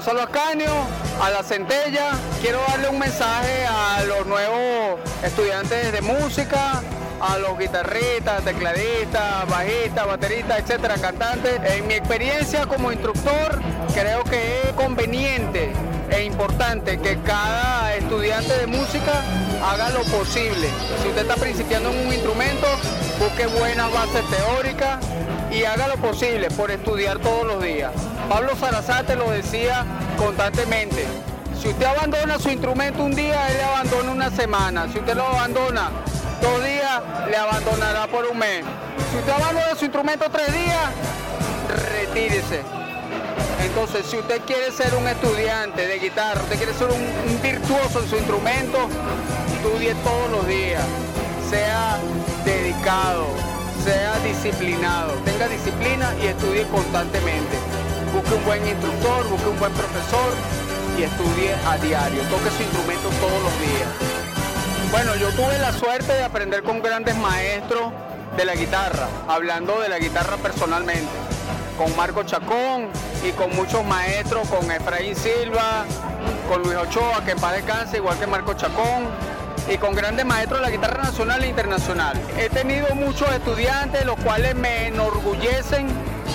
Gonzalo Ascanio, a la Centella. Quiero darle un mensaje a los nuevos estudiantes de música, a los guitarristas, tecladistas, bajistas, bateristas, etcétera, cantantes. En mi experiencia como instructor, creo que es conveniente e importante que cada estudiante de música haga lo posible. Si usted está principiando en un instrumento, busque buenas bases teóricas y haga lo posible por estudiar todos los días. Pablo Sarasate lo decía constantemente. Si usted abandona su instrumento un día, él le abandona una semana. Si usted lo abandona dos días, le abandonará por un mes. Si usted abandona su instrumento tres días, retírese. Entonces, si usted quiere ser un estudiante de guitarra, usted quiere ser un, virtuoso en su instrumento, estudie todos los días, sea dedicado, sea disciplinado, tenga disciplina y estudie constantemente. Busque un buen instructor, busque un buen profesor y estudie a diario, toque su instrumento todos los días. Bueno, yo tuve la suerte de aprender con grandes maestros de la guitarra, hablando de la guitarra personalmente, con Marco Chacón y con muchos maestros, con Efraín Silva, con Luis Ochoa, que en paz descanse, igual que Marco Chacón, y con grandes maestros de la guitarra nacional e internacional. He tenido muchos estudiantes, los cuales me enorgullecen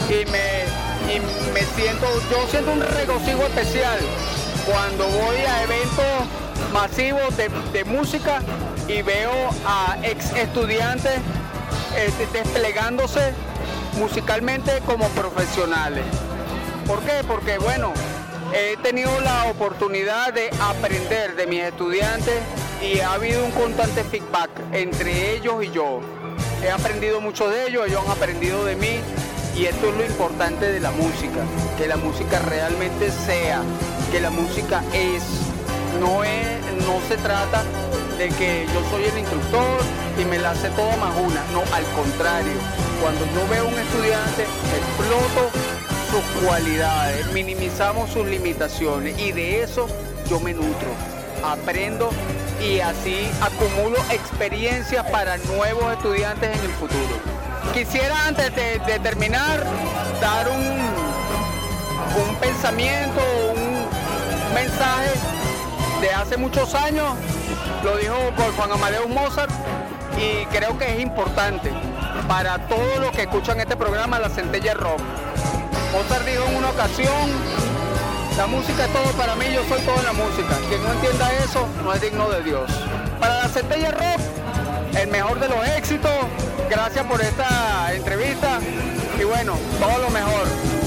y me, y me siento, yo siento un regocijo especial cuando voy a eventos masivos de, música y veo a ex estudiantes eh, desplegándose musicalmente como profesionales. ¿Por qué? Porque bueno, he tenido la oportunidad de aprender de mis estudiantes y ha habido un constante feedback entre ellos y yo. He aprendido mucho de ellos, ellos han aprendido de mí y esto es lo importante de la música, que la música realmente sea, que la música es, no es, no se trata de que yo soy el instructor y me la hace todo más una, no, al contrario, cuando yo veo un estudiante, exploto sus cualidades, minimizamos sus limitaciones y de eso yo me nutro, aprendo y así acumulo experiencia para nuevos estudiantes en el futuro. Quisiera antes de, de terminar dar un, un pensamiento, un mensaje de hace muchos años, lo dijo por Juan Amadeus Mozart y creo que es importante para todos los que escuchan este programa, La Centella Rock. Mozart dijo en una ocasión, la música es todo para mí, yo soy todo en la música. Quien no entienda eso no es digno de Dios. Para La Centella Rock, el mejor de los éxitos, gracias por esta entrevista y bueno, todo lo mejor.